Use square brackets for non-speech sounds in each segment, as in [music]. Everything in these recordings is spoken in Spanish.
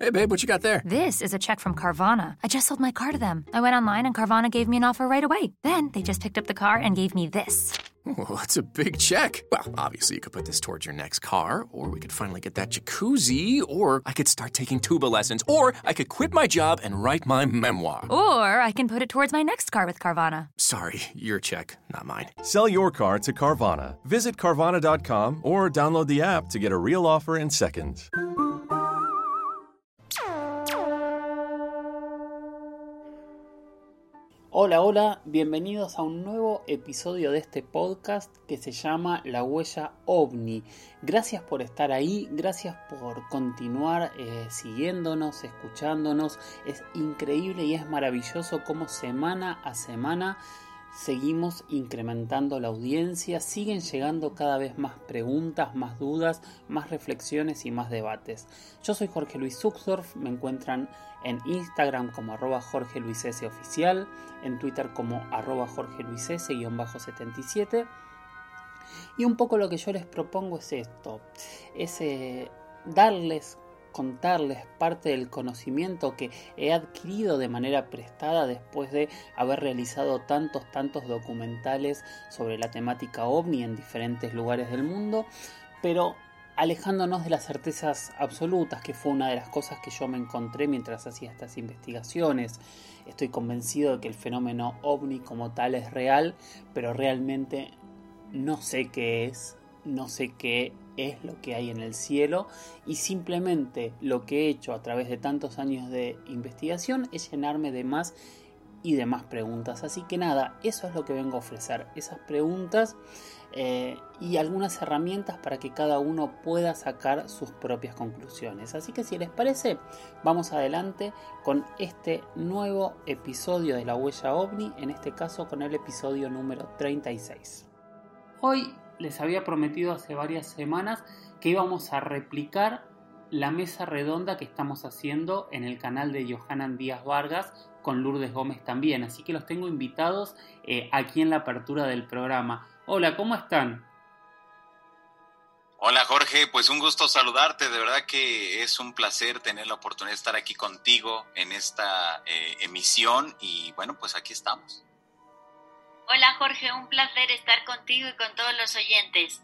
Hey, babe, what you got there? This is a check from Carvana. I just sold my car to them. I went online and Carvana gave me an offer right away. Then they just picked up the car and gave me this. Well, that's a big check. Well, obviously, you could put this towards your next car, or we could finally get that jacuzzi, or I could start taking tuba lessons, or I could quit my job and write my memoir. Or I can put it towards my next car with Carvana. Sorry, your check, not mine. Sell your car to Carvana. Visit Carvana.com or download the app to get a real offer in seconds. Hola, hola, bienvenidos a un nuevo episodio de este podcast que se llama La Huella OVNI. Gracias por estar ahí, gracias por continuar eh, siguiéndonos, escuchándonos. Es increíble y es maravilloso cómo semana a semana seguimos incrementando la audiencia, siguen llegando cada vez más preguntas, más dudas, más reflexiones y más debates. Yo soy Jorge Luis Zuxdorf, me encuentran en Instagram como arroba Jorge Luis S oficial, en Twitter como arroba Jorge Luis S-77. Y un poco lo que yo les propongo es esto, es eh, darles contarles parte del conocimiento que he adquirido de manera prestada después de haber realizado tantos, tantos documentales sobre la temática ovni en diferentes lugares del mundo, pero alejándonos de las certezas absolutas, que fue una de las cosas que yo me encontré mientras hacía estas investigaciones. Estoy convencido de que el fenómeno ovni como tal es real, pero realmente no sé qué es, no sé qué es lo que hay en el cielo y simplemente lo que he hecho a través de tantos años de investigación es llenarme de más y de más preguntas. Así que nada, eso es lo que vengo a ofrecer, esas preguntas eh, y algunas herramientas para que cada uno pueda sacar sus propias conclusiones. Así que si les parece, vamos adelante con este nuevo episodio de la huella ovni, en este caso con el episodio número 36. Hoy les había prometido hace varias semanas que íbamos a replicar la mesa redonda que estamos haciendo en el canal de Johanan Díaz Vargas con Lourdes Gómez también. Así que los tengo invitados eh, aquí en la apertura del programa. Hola, ¿cómo están? Hola Jorge, pues un gusto saludarte, de verdad que es un placer tener la oportunidad de estar aquí contigo en esta eh, emisión y bueno, pues aquí estamos. Hola Jorge, un placer estar contigo y con todos los oyentes.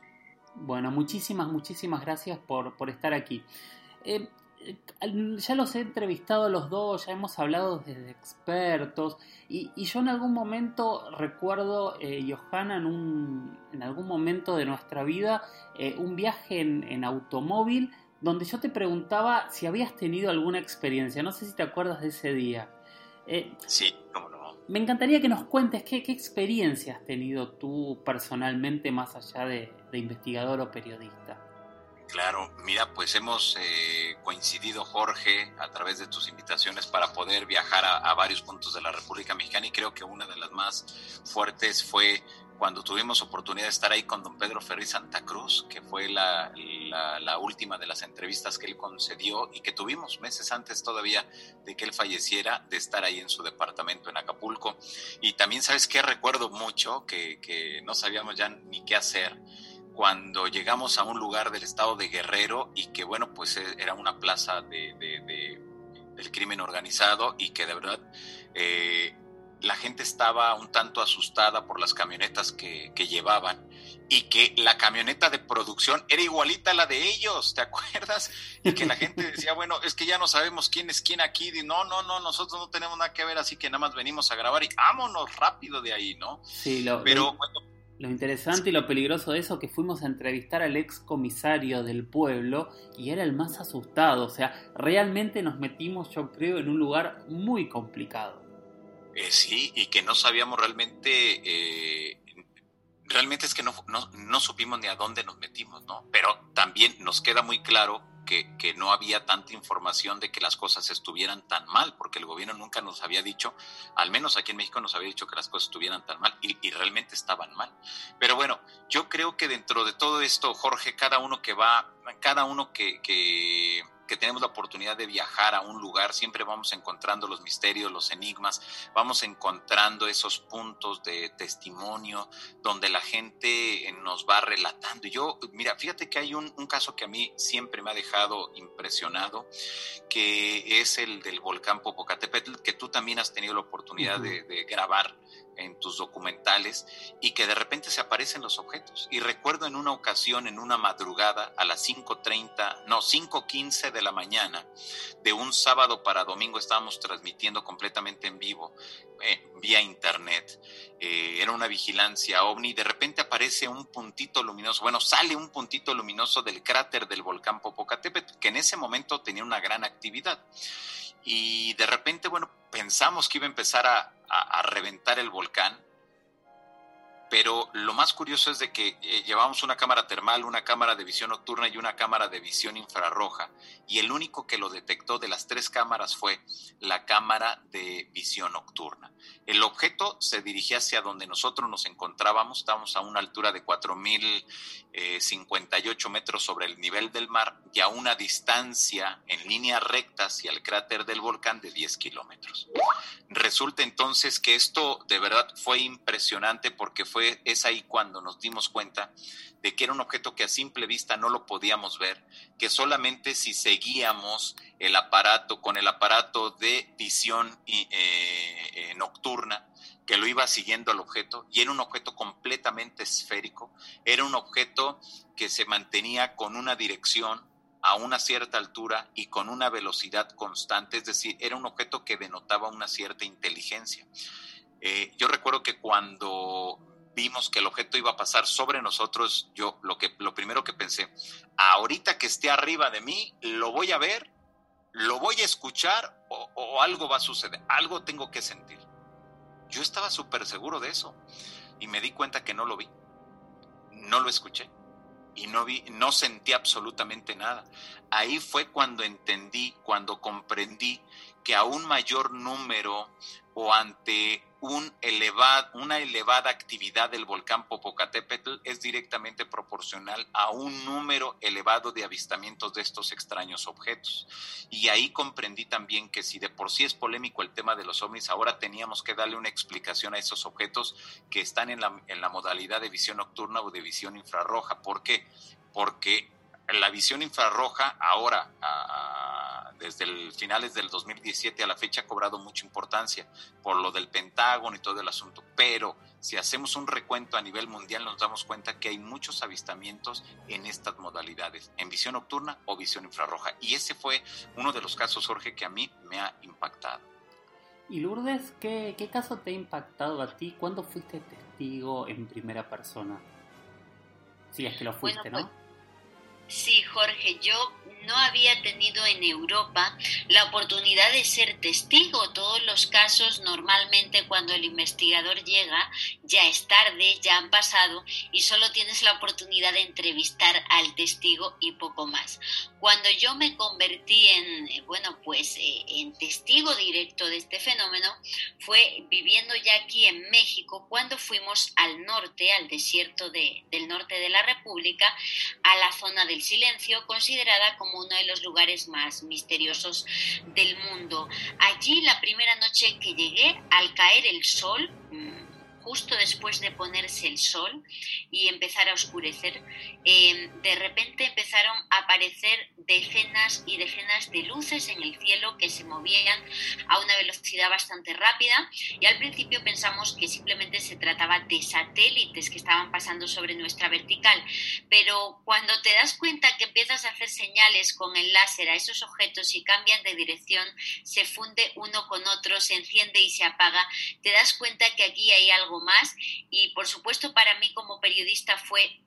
Bueno, muchísimas, muchísimas gracias por, por estar aquí. Eh, eh, ya los he entrevistado a los dos, ya hemos hablado desde expertos y, yo en algún momento recuerdo, eh, Johanna, en, un, en algún momento de nuestra vida, eh, un viaje en, en automóvil donde yo te preguntaba si habías tenido alguna experiencia, no sé si te acuerdas de ese día. sí, cómo no. Me encantaría que nos cuentes qué, qué experiencia has tenido tú personalmente más allá de, investigador o periodista. Claro, mira, pues hemos eh, coincidido, Jorge, a través de tus invitaciones para poder viajar a, varios puntos de la República Mexicana y creo que una de las más fuertes fue cuando tuvimos oportunidad de estar ahí con don Pedro Ferri Santa Cruz, que fue la, la, la, última de las entrevistas que él concedió y que tuvimos meses antes todavía de que él falleciera, de estar ahí en su departamento en Acapulco. Y también, ¿sabes qué? Recuerdo mucho que, que no sabíamos ya ni qué hacer cuando llegamos a un lugar del estado de Guerrero y que bueno, pues era una plaza de, de, de, del crimen organizado y que de verdad eh, la gente estaba un tanto asustada por las camionetas que, que, llevaban y que la camioneta de producción era igualita a la de ellos, ¿te acuerdas? Y que la gente decía, [laughs] bueno, es que ya no sabemos quién es quién aquí, y no, no, no, nosotros no tenemos nada que ver, así que nada más venimos a grabar y vámonos rápido de ahí, ¿no? Sí, lo, pero bueno lo interesante y lo peligroso de eso que fuimos a entrevistar al ex comisario del pueblo y era el más asustado. O sea, realmente nos metimos, yo creo, en un lugar muy complicado. Eh, sí, y que no sabíamos realmente, eh, realmente es que no, no, no, supimos ni a dónde nos metimos, ¿no? Pero también nos queda muy claro que, que, no había tanta información de que las cosas estuvieran tan mal, porque el gobierno nunca nos había dicho, al menos aquí en México nos había dicho que las cosas estuvieran tan mal y, y realmente estaban mal. Pero bueno, yo creo que dentro de todo esto, Jorge, cada uno que va, cada uno que, que que tenemos la oportunidad de viajar a un lugar, siempre vamos encontrando los misterios, los enigmas, vamos encontrando esos puntos de testimonio donde la gente nos va relatando. Yo, mira, fíjate que hay un, caso que a mí siempre me ha dejado impresionado, que es el del volcán Popocatépetl, que tú también has tenido la oportunidad de, de grabar en tus documentales y que de repente se aparecen los objetos. Y recuerdo en una ocasión, en una madrugada, a las 5.30, no, 5.15 de la mañana, de un sábado para domingo, estábamos transmitiendo completamente en vivo, eh, vía internet. Eh, era una vigilancia ovni, de repente aparece un puntito luminoso, bueno, sale un puntito luminoso del cráter del volcán Popocatépetl, que en ese momento tenía una gran actividad. Y de repente, bueno, pensamos que iba a empezar a, a, reventar el volcán, pero lo más curioso es de que eh, llevamos una cámara termal, una cámara de visión nocturna y una cámara de visión infrarroja, y el único que lo detectó de las tres cámaras fue la cámara de visión nocturna. El objeto se dirigía hacia donde nosotros nos encontrábamos, estábamos a una altura de 4.058 metros sobre el nivel del mar y a una distancia en línea recta hacia el cráter del volcán de 10 kilómetros. Resulta entonces que esto de verdad fue impresionante porque fue, es ahí cuando nos dimos cuenta de que era un objeto que a simple vista no lo podíamos ver, que solamente si seguíamos el aparato, con el aparato de visión eh, eh, nocturna, que lo iba siguiendo al objeto, y era un objeto completamente esférico, era un objeto que se mantenía con una dirección a una cierta altura y con una velocidad constante, es decir, era un objeto que denotaba una cierta inteligencia. Eh, yo recuerdo que cuando vimos que el objeto iba a pasar sobre nosotros, yo lo que lo primero que pensé, ahorita que esté arriba de mí, lo voy a ver, lo voy a escuchar o, algo va a suceder, algo tengo que sentir. Yo estaba súper seguro de eso y me di cuenta que no lo vi, no lo escuché y no vi, no sentí absolutamente nada. Ahí fue cuando entendí, cuando comprendí que a un mayor número o ante un una elevada actividad del volcán Popocatépetl es directamente proporcional a un número elevado de avistamientos de estos extraños objetos. Y ahí comprendí también que si de por sí es polémico el tema de los ovnis, ahora teníamos que darle una explicación a esos objetos que están en la, en la modalidad de visión nocturna o de visión infrarroja. ¿Por qué? Porque la visión infrarroja ahora, desde el finales del 2017 a la fecha, ha cobrado mucha importancia por lo del Pentágono y todo el asunto. Pero si hacemos un recuento a nivel mundial, nos damos cuenta que hay muchos avistamientos en estas modalidades, en visión nocturna o visión infrarroja. Y ese fue uno de los casos, Jorge, que a mí me ha impactado. Y Lourdes, ¿qué, qué caso te ha impactado a ti? ¿Cuándo fuiste testigo en primera persona? Si es que lo fuiste, ¿no? Pues, Sí, Jorge, yo no había tenido en Europa la oportunidad de ser testigo. Todos los casos normalmente cuando el investigador llega ya es tarde, ya han pasado y solo tienes la oportunidad de entrevistar al testigo y poco más. Cuando yo me convertí en, eh, bueno, pues eh, en testigo directo de este fenómeno fue viviendo ya aquí en México cuando fuimos al norte, al desierto de, del norte de la República, a la zona silencio, considerada como uno de los lugares más misteriosos del mundo. Allí la primera noche que llegué, al caer el sol, mm, justo después de ponerse el sol y empezar a oscurecer, eh, de repente empezaron a aparecer decenas y decenas de luces en el cielo que se movían a una velocidad bastante rápida. Y al principio pensamos que simplemente se trataba de satélites que estaban pasando sobre nuestra vertical, pero cuando te das cuenta que empiezas a hacer señales con el láser a esos objetos y cambian de dirección, se funde uno con otro, se enciende y se apaga, te das cuenta que aquí hay algo más. Y por supuesto para mí como periodista fue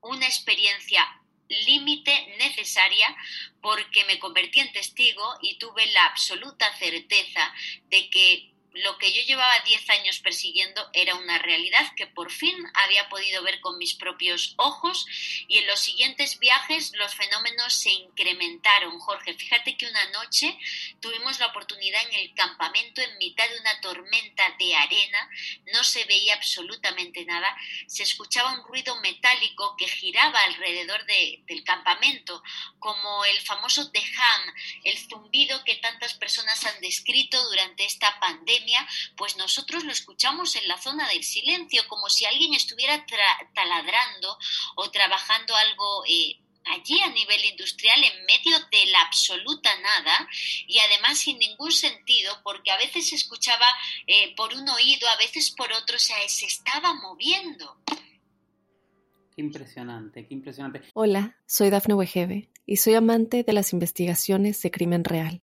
una experiencia límite necesaria porque me convertí en testigo y tuve la absoluta certeza de que lo que yo llevaba 10 años persiguiendo era una realidad que por fin había podido ver con mis propios ojos y en los siguientes viajes los fenómenos se incrementaron. Jorge, fíjate que una noche tuvimos la oportunidad en el campamento en mitad de una tormenta de arena, no se veía absolutamente nada, se escuchaba un ruido metálico que giraba alrededor del campamento, como el famoso tejam, el zumbido que tantas personas han descrito durante esta pandemia, pues nosotros lo escuchamos en la zona del silencio, como si alguien estuviera taladrando o trabajando algo eh, allí a nivel industrial en medio de la absoluta nada y además sin ningún sentido porque a veces se escuchaba eh, por un oído, a veces por otro, o sea, se estaba moviendo. Qué impresionante, qué impresionante. Hola, soy Dafne Wegebe y soy amante de las investigaciones de crimen real.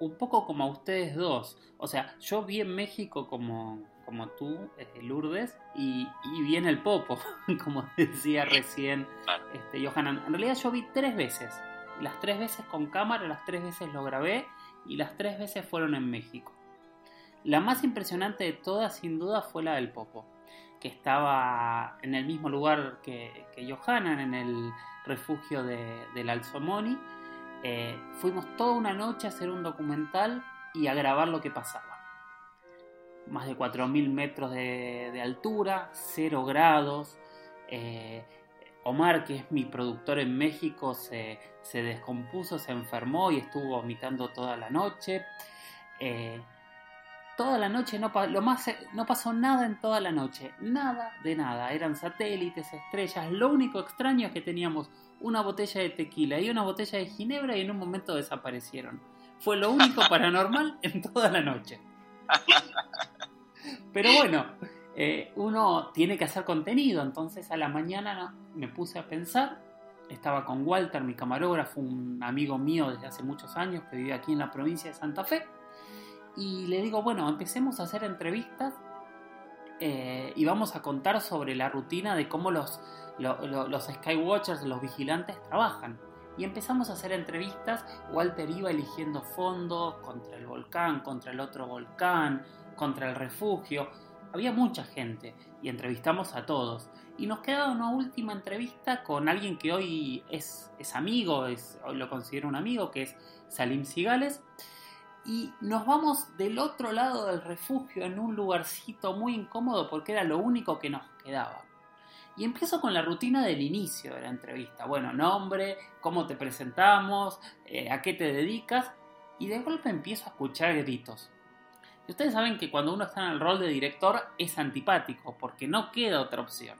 un poco como a ustedes dos. O sea, yo vi en México como, como tú, eh, Lourdes, y, y, vi en el Popo, [laughs] como decía recién este, Johanan. En realidad yo vi tres veces. Las tres veces con cámara, las tres veces lo grabé y las tres veces fueron en México. La más impresionante de todas, sin duda, fue la del Popo, que estaba en el mismo lugar que, que Johanan, en el refugio de, del Alzomoni eh, fuimos toda una noche a hacer un documental y a grabar lo que pasaba. Más de 4.000 metros de, altura, 0 grados. Eh, Omar, que es mi productor en México, se, descompuso, se enfermó y estuvo vomitando toda la noche. Eh, toda la noche no, lo más, no pasó nada en toda la noche, nada de nada. Eran satélites, estrellas. Lo único extraño es que teníamos una botella de tequila y una botella de ginebra y en un momento desaparecieron. Fue lo único [laughs] paranormal en toda la noche. Pero bueno, eh, uno tiene que hacer contenido, entonces a la mañana me puse a pensar, estaba con Walter, mi camarógrafo, un amigo mío desde hace muchos años que vive aquí en la provincia de Santa Fe, y le digo, bueno, empecemos a hacer entrevistas eh, y vamos a contar sobre la rutina de cómo los los Skywatchers, los vigilantes, trabajan. Y empezamos a hacer entrevistas, Walter iba eligiendo fondos contra el volcán, contra el otro volcán, contra el refugio. Había mucha gente y entrevistamos a todos. Y nos queda una última entrevista con alguien que hoy es, es amigo, es, hoy lo considero un amigo, que es Salim Sigales. Y nos vamos del otro lado del refugio en un lugarcito muy incómodo porque era lo único que nos quedaba. Y empiezo con la rutina del inicio de la entrevista. Bueno, nombre, cómo te presentamos, eh, a qué te dedicas. Y de golpe empiezo a escuchar gritos. Y ustedes saben que cuando uno está en el rol de director es antipático, porque no queda otra opción.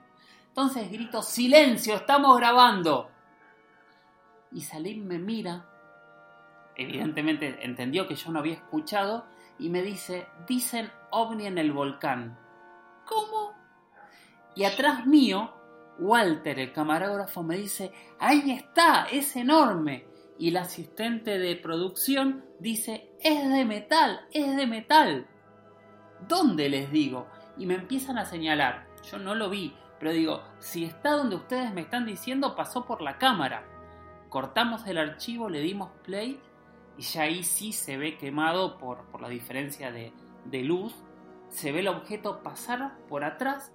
Entonces grito, silencio, estamos grabando. Y Salim me mira, evidentemente entendió que yo no había escuchado, y me dice, dicen ovni en el volcán. ¿Cómo? Y atrás mío, Walter, el camarógrafo, me dice, ahí está, es enorme. Y el asistente de producción dice, es de metal, es de metal. ¿Dónde les digo? Y me empiezan a señalar. Yo no lo vi, pero digo, si está donde ustedes me están diciendo, pasó por la cámara. Cortamos el archivo, le dimos play y ya ahí sí se ve quemado por, por la diferencia de, de luz. Se ve el objeto pasar por atrás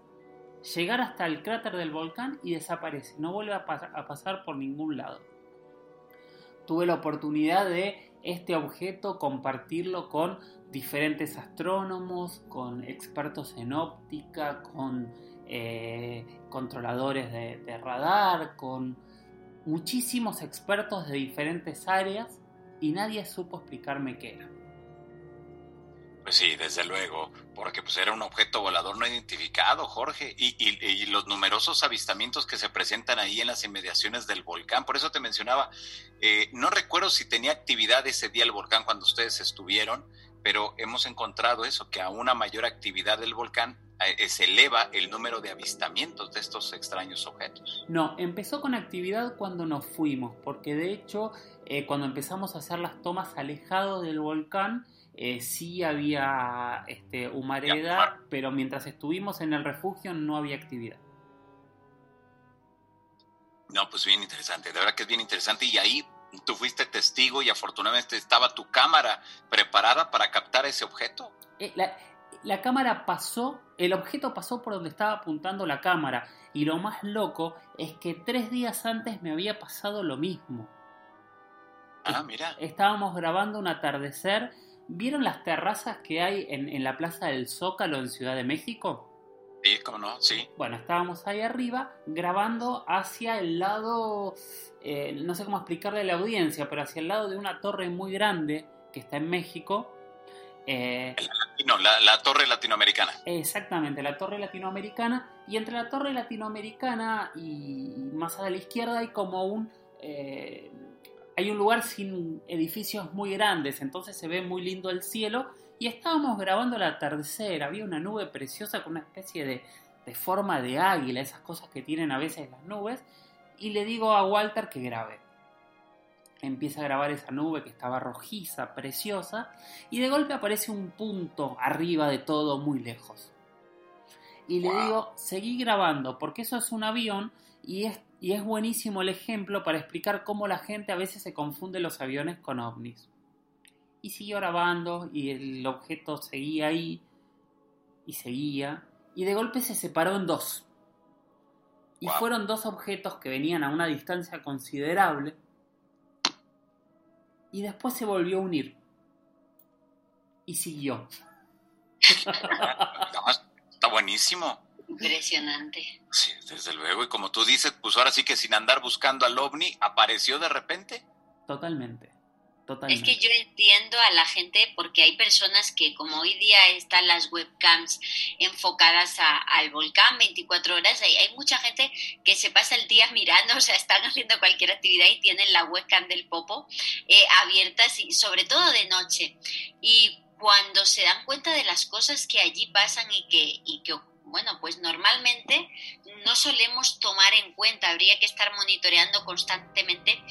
llegar hasta el cráter del volcán y desaparece, no vuelve a, pasar por ningún lado. Tuve la oportunidad de este objeto compartirlo con diferentes astrónomos, con expertos en óptica, con eh, controladores de radar, con muchísimos expertos de diferentes áreas y nadie supo explicarme qué era. Pues sí, desde luego, porque pues era un objeto volador no identificado, Jorge, y, los numerosos avistamientos que se presentan ahí en las inmediaciones del volcán. Por eso te mencionaba, eh, no recuerdo si tenía actividad ese día el volcán cuando ustedes estuvieron, pero hemos encontrado eso, que a una mayor actividad del volcán eh, se eleva el número de avistamientos de estos extraños objetos. No, empezó con actividad cuando nos fuimos, porque de hecho eh, cuando empezamos a hacer las tomas alejados del volcán, eh, sí había este, humareda, pero mientras estuvimos en el refugio no había actividad. No, pues bien interesante, de verdad que es bien interesante y ahí tú fuiste testigo y afortunadamente estaba tu cámara preparada para captar ese objeto. Eh, la, cámara pasó, el objeto pasó por donde estaba apuntando la cámara y lo más loco es que tres días antes me había pasado lo mismo. Ah, mira. Estábamos grabando un atardecer. ¿Vieron las terrazas que hay en, en la Plaza del Zócalo en Ciudad de México? Sí, cómo no, sí. Bueno, estábamos ahí arriba grabando hacia el lado, eh, no sé cómo explicarle a la audiencia, pero hacia el lado de una torre muy grande que está en México. Eh, la, la, torre latinoamericana. Exactamente, la torre latinoamericana. Y entre la torre latinoamericana y más a la izquierda hay como un... Eh, hay un lugar sin edificios muy grandes, entonces se ve muy lindo el cielo y estábamos grabando el atardecer, había una nube preciosa con una especie de, forma de águila, esas cosas que tienen a veces las nubes, y le digo a Walter que grabe. Empieza a grabar esa nube que estaba rojiza, preciosa, y de golpe aparece un punto arriba de todo muy lejos. Y le digo, seguí grabando, porque eso es un avión y es, y es buenísimo el ejemplo para explicar cómo la gente a veces se confunde los aviones con ovnis y siguió grabando y el objeto seguía ahí y seguía y de golpe se separó en dos. Y fueron dos objetos que venían a una distancia considerable y después se volvió a unir y siguió. [laughs] Está buenísimo. Impresionante. Sí, desde luego. Y como tú dices, pues ahora sí que sin andar buscando al ovni, apareció de repente. Totalmente. Es que yo entiendo a la gente porque hay personas que como hoy día están las webcams enfocadas al volcán 24 horas, hay, hay, mucha gente que se pasa el día mirando, [laughs] o sea, están haciendo cualquier actividad y tienen la webcam del popo eh, abierta, sobre todo de noche. Y cuando se dan cuenta de las cosas que allí pasan y que, y que bueno, pues normalmente no solemos tomar en cuenta, habría que estar monitoreando constantemente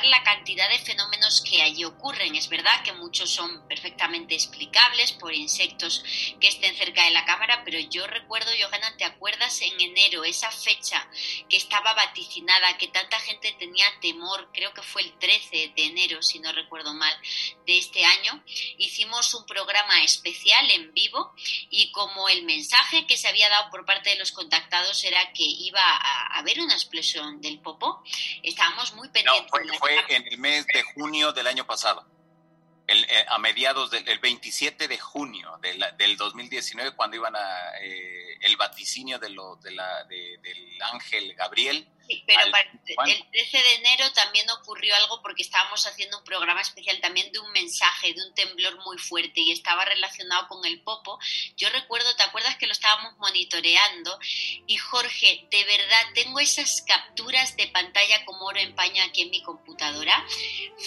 la cantidad de fenómenos que allí ocurren. Es verdad que muchos son perfectamente explicables por insectos que estén cerca de la cámara, pero yo recuerdo, Johanna, ¿te acuerdas en enero, esa fecha que estaba vaticinada, que tanta gente tenía temor, creo que fue el 13 de enero, si no recuerdo mal, de este año? Hicimos un programa especial en vivo y como el mensaje que se había dado por parte de los contactados era que iba a haber una explosión del popo. Estábamos muy pendientes. No, fue, en el mes de junio del año pasado. Eh, a mediados del 27 de junio del, del 2019, cuando iban a eh, el vaticinio de de la, del ángel Gabriel, Sí, pero el 13 de enero también ocurrió algo porque estábamos haciendo un programa especial también de un mensaje, de un temblor muy fuerte y estaba relacionado con el popo. Yo recuerdo, ¿te acuerdas que lo estábamos monitoreando? Y Jorge, de verdad, tengo esas capturas de pantalla como oro en paño aquí en mi computadora.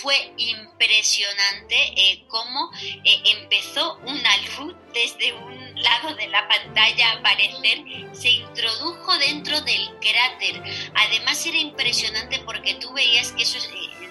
Fue impresionante eh, cómo eh, empezó una luz desde un lado de la pantalla aparecer, se introdujo dentro del cráter. Además era impresionante porque tú veías que eso eh,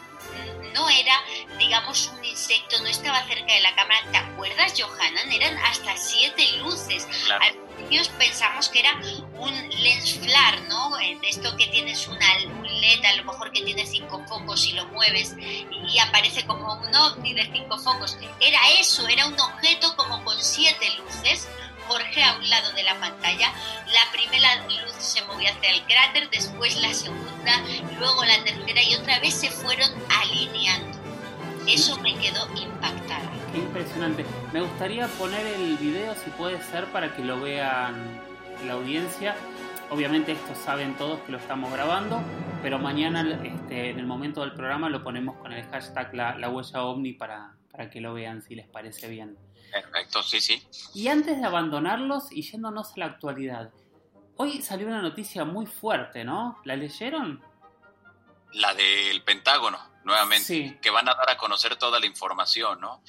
no era, digamos, un insecto, no estaba cerca de la cámara. ¿Te acuerdas, Johanan? Eran hasta siete luces. Al principio pensamos que era un lens flare, ¿no? Eh, de esto que tienes una, un LED, a lo mejor que tiene cinco focos y lo mueves y aparece como un ovni de cinco focos. Era eso, era un objeto como con siete luces Jorge a un lado de la pantalla. La primera luz se movió hacia el cráter, después la segunda, luego la tercera y otra vez se fueron alineando. Eso me quedó impactada. Qué impresionante. Me gustaría poner el video, si puede ser, para que lo vean la audiencia. Obviamente esto saben todos que lo estamos grabando, pero mañana este, en el momento del programa lo ponemos con el hashtag la, la huella ovni para, para que lo vean si les parece bien. Perfecto, sí, sí. Y antes de abandonarlos y yéndonos a la actualidad, hoy salió una noticia muy fuerte, ¿no? ¿La leyeron? La del Pentágono, nuevamente, que van a dar a conocer toda la información, ¿no?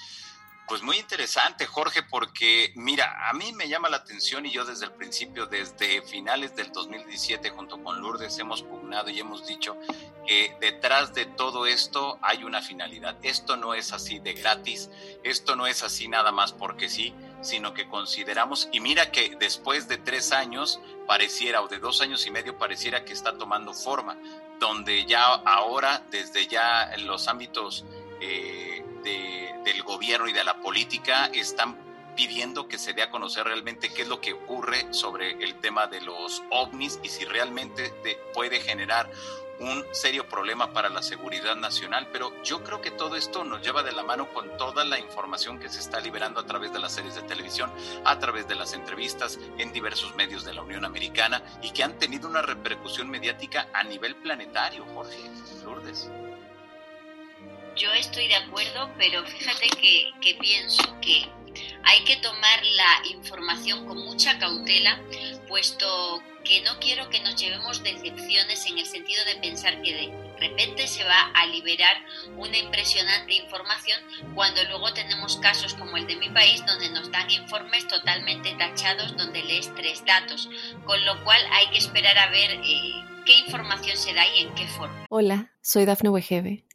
Pues muy interesante, Jorge, porque mira, a mí me llama la atención y yo desde el principio, desde finales del 2017, junto con Lourdes, hemos pugnado y hemos dicho que detrás de todo esto hay una finalidad. Esto no es así de gratis, esto no es así nada más porque sí, sino que consideramos, y mira que después de tres años pareciera, o de dos años y medio, pareciera que está tomando forma, donde ya ahora, desde ya en los ámbitos... Eh, del gobierno y de la política están pidiendo que se dé a conocer realmente qué es lo que ocurre sobre el tema de los ovnis y si realmente puede generar un serio problema para la seguridad nacional, pero yo creo que todo esto nos lleva de la mano con toda la información que se está liberando a través de las series de televisión, a través de las entrevistas en diversos medios de la Unión Americana y que han tenido una repercusión mediática a nivel planetario, Jorge Lourdes. Yo estoy de acuerdo, pero fíjate que, pienso que hay que tomar la información con mucha cautela, puesto que no quiero que nos llevemos decepciones en el sentido de pensar que de repente se va a liberar una impresionante información cuando luego tenemos casos como el de mi país donde nos dan informes totalmente tachados donde lees tres datos, con lo cual hay que esperar a ver eh, qué información se da y en qué forma. Hola, soy Dafne Wegebe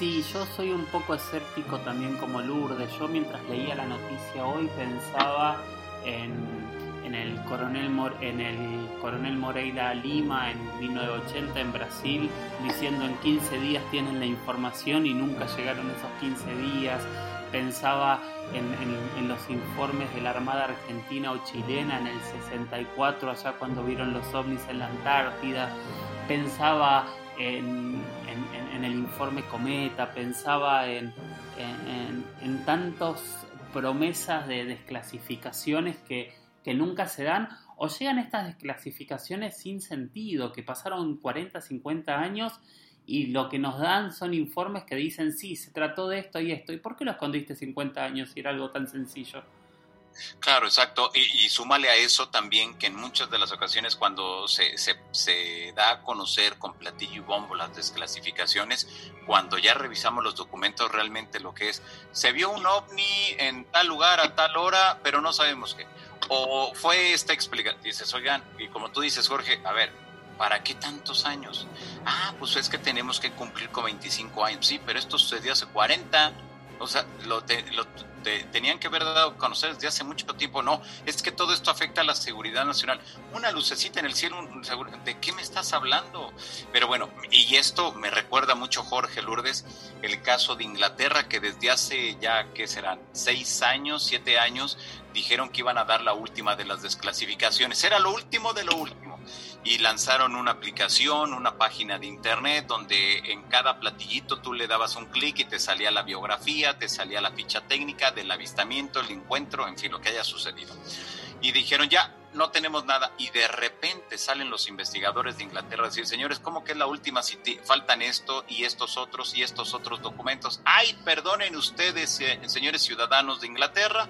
Sí, yo soy un poco escéptico también como Lourdes. Yo mientras leía la noticia hoy pensaba en, el, coronel en el coronel Moreira Lima en 1980 en Brasil, diciendo en 15 días tienen la información y nunca llegaron esos 15 días. Pensaba en, en los informes de la Armada Argentina o chilena en el 64, allá cuando vieron los ovnis en la Antártida. Pensaba en, el informe Cometa, pensaba en, en tantas promesas de desclasificaciones que, que nunca se dan o llegan estas desclasificaciones sin sentido, que pasaron 40, 50 años y lo que nos dan son informes que dicen, sí, se trató de esto y esto. ¿Y por qué lo escondiste 50 años si era algo tan sencillo? Claro, exacto. Y, súmale a eso también que en muchas de las ocasiones cuando se, se, da a conocer con platillo y bombo las desclasificaciones, cuando ya revisamos los documentos realmente lo que es, se vio un ovni en tal lugar a tal hora, pero no sabemos qué. O fue esta explicación, dices, oigan, y como tú dices, Jorge, a ver, ¿para qué tantos años? Ah, pues es que tenemos que cumplir con 25 años, sí, pero esto sucedió hace 40 o sea, lo, tenían que haber dado a conocer desde hace mucho tiempo. No, es que todo esto afecta a la seguridad nacional. Una lucecita en el cielo, ¿de qué me estás hablando? Pero bueno, y esto me recuerda mucho, Jorge Lourdes, el caso de Inglaterra, que desde hace ya, ¿qué serán? Seis años, siete años, dijeron que iban a dar la última de las desclasificaciones. Era lo último de lo último y lanzaron una aplicación, una página de internet donde en cada platillito tú le dabas un clic y te salía la biografía, te salía la ficha técnica del avistamiento, el encuentro, en fin, lo que haya sucedido. Y dijeron, ya, no tenemos nada. Y de repente salen los investigadores de Inglaterra a decir, señores, ¿cómo que es la última si faltan esto y estos otros y estos otros documentos? Ay, perdonen ustedes, eh, señores ciudadanos de Inglaterra,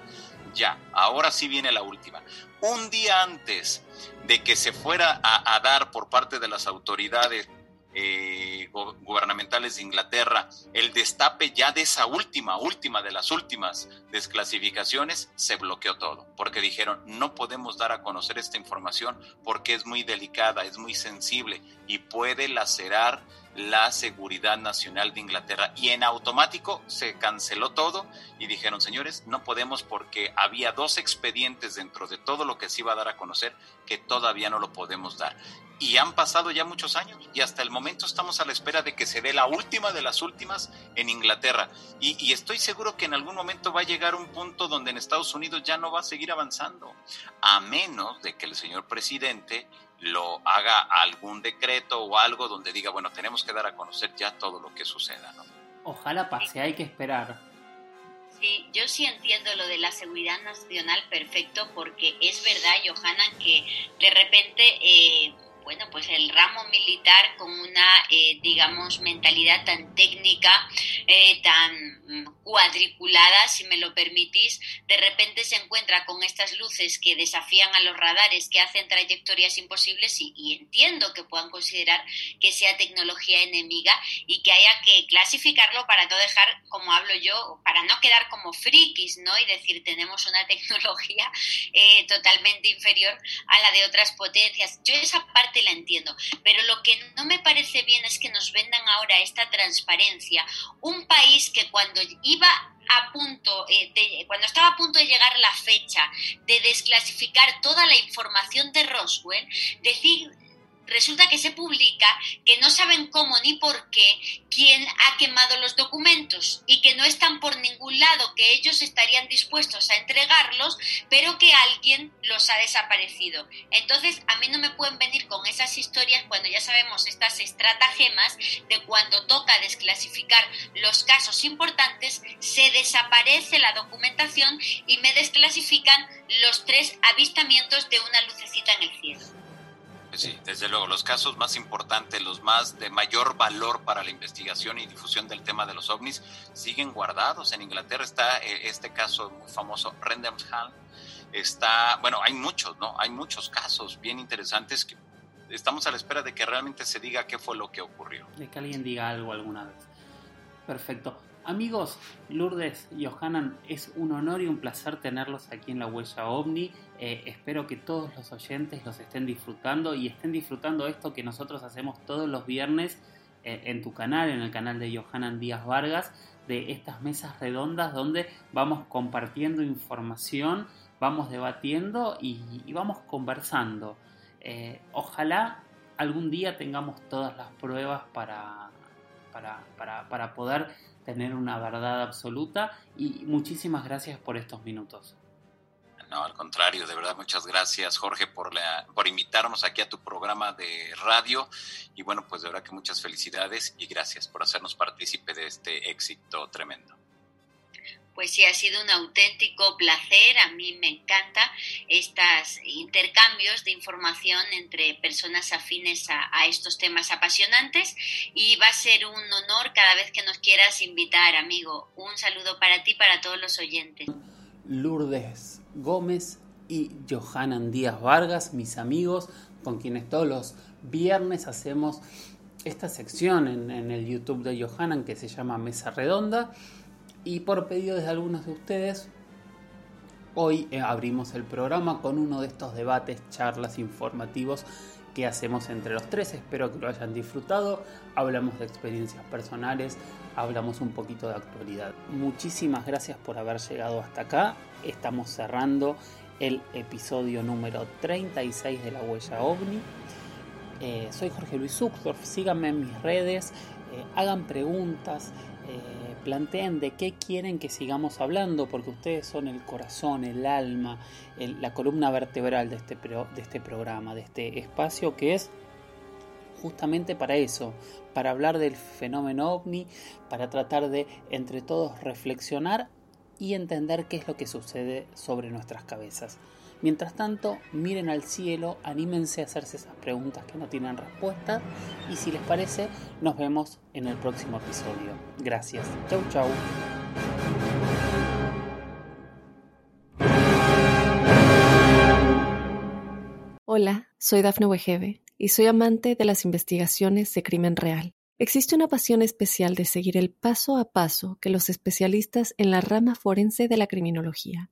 ya, ahora sí viene la última. Un día antes de que se fuera a, dar por parte de las autoridades eh, gubernamentales de Inglaterra el destape ya de esa última, última de las últimas desclasificaciones, se bloqueó todo, porque dijeron, no podemos dar a conocer esta información porque es muy delicada, es muy sensible y puede lacerar la seguridad nacional de Inglaterra y en automático se canceló todo y dijeron, señores, no podemos porque había dos expedientes dentro de todo lo que se iba a dar a conocer que todavía no lo podemos dar. Y han pasado ya muchos años y hasta el momento estamos a la espera de que se dé la última de las últimas en Inglaterra. Y, y estoy seguro que en algún momento va a llegar un punto donde en Estados Unidos ya no va a seguir avanzando, a menos de que el señor presidente lo haga algún decreto o algo donde diga, bueno, tenemos que dar a conocer ya todo lo que suceda, ¿no? Ojalá pase, hay que esperar. Sí, yo sí entiendo lo de la seguridad nacional perfecto porque es verdad, Johanna, que de repente... Eh, bueno, pues el ramo militar con una, eh, digamos, mentalidad tan técnica, eh, tan mm, cuadriculada, si me lo permitís, de repente se encuentra con estas luces que desafían a los radares, que hacen trayectorias imposibles y, y entiendo que puedan considerar que sea tecnología enemiga y que haya que clasificarlo para no dejar, como hablo yo, para no quedar como frikis, ¿no? Y decir, tenemos una [laughs] tecnología eh, totalmente inferior a la de otras potencias. Yo esa parte la entiendo, pero lo que no me parece bien es que nos vendan ahora esta transparencia. Un país que cuando iba a punto, eh, cuando estaba a punto de llegar la fecha de desclasificar toda la información de Roswell, decir, resulta que se publica que no saben cómo ni por qué quién ha quemado los documentos y que no están por ningún lado, que ellos estarían dispuestos a entregarlos, pero que alguien los ha desaparecido. Entonces, a mí no me pueden venir con esas historias cuando ya sabemos estas estratagemas de cuando toca desclasificar los casos importantes, se desaparece la documentación y me desclasifican los tres avistamientos de una lucecita en el cielo. Pues sí, desde luego, los casos más importantes, los más de mayor valor para la investigación y difusión del tema de los ovnis, siguen guardados. En Inglaterra está eh, este caso muy famoso, Hall. Está, bueno, hay muchos, ¿no? Hay muchos casos bien interesantes que estamos a la espera de que realmente se diga qué fue lo que ocurrió. De que alguien diga algo alguna vez. Perfecto. Amigos, Lourdes y Johanan, es un honor y un placer tenerlos aquí en la Huella OVNI. Eh, espero que todos los oyentes los estén disfrutando y estén disfrutando esto que nosotros hacemos todos los viernes eh, en tu canal, en el canal de Johanan Díaz Vargas, de estas mesas redondas donde vamos compartiendo información, vamos debatiendo y, vamos conversando. Eh, ojalá algún día tengamos todas las pruebas para, para, para, para poder tener una verdad absoluta y muchísimas gracias por estos minutos. No, al contrario, de verdad, muchas gracias Jorge por, la, por invitarnos aquí a tu programa de radio y bueno, pues de verdad que muchas felicidades y gracias por hacernos partícipe de este éxito tremendo pues sí, ha sido un auténtico placer. A mí me encanta estos intercambios de información entre personas afines a, estos temas apasionantes y va a ser un honor cada vez que nos quieras invitar, amigo. Un saludo para ti para todos los oyentes. Lourdes Gómez y Johanan Díaz Vargas, mis amigos, con quienes todos los viernes hacemos esta sección en, en el YouTube de Johanan que se llama Mesa Redonda y por pedido de algunos de ustedes, hoy eh, abrimos el programa con uno de estos debates, charlas informativos que hacemos entre los tres. Espero que lo hayan disfrutado. Hablamos de experiencias personales, hablamos un poquito de actualidad. Muchísimas gracias por haber llegado hasta acá. Estamos cerrando el episodio número 36 de La Huella OVNI. Eh, soy Jorge Luis Uxdorf, síganme en mis redes, eh, hagan preguntas, planteen de qué quieren que sigamos hablando, porque ustedes son el corazón, el alma, la columna vertebral de este, de este programa, de este espacio que es justamente para eso, para hablar del fenómeno ovni, para tratar de entre todos reflexionar y entender qué es lo que sucede sobre nuestras cabezas. Mientras tanto, miren al cielo, anímense a hacerse esas preguntas que no tienen respuesta y si les parece, nos vemos en el próximo episodio. Gracias. Chau chau. Hola, soy Dafne Wegebe y soy amante de las investigaciones de crimen real. Existe una pasión especial de seguir el paso a paso que los especialistas en la rama forense de la criminología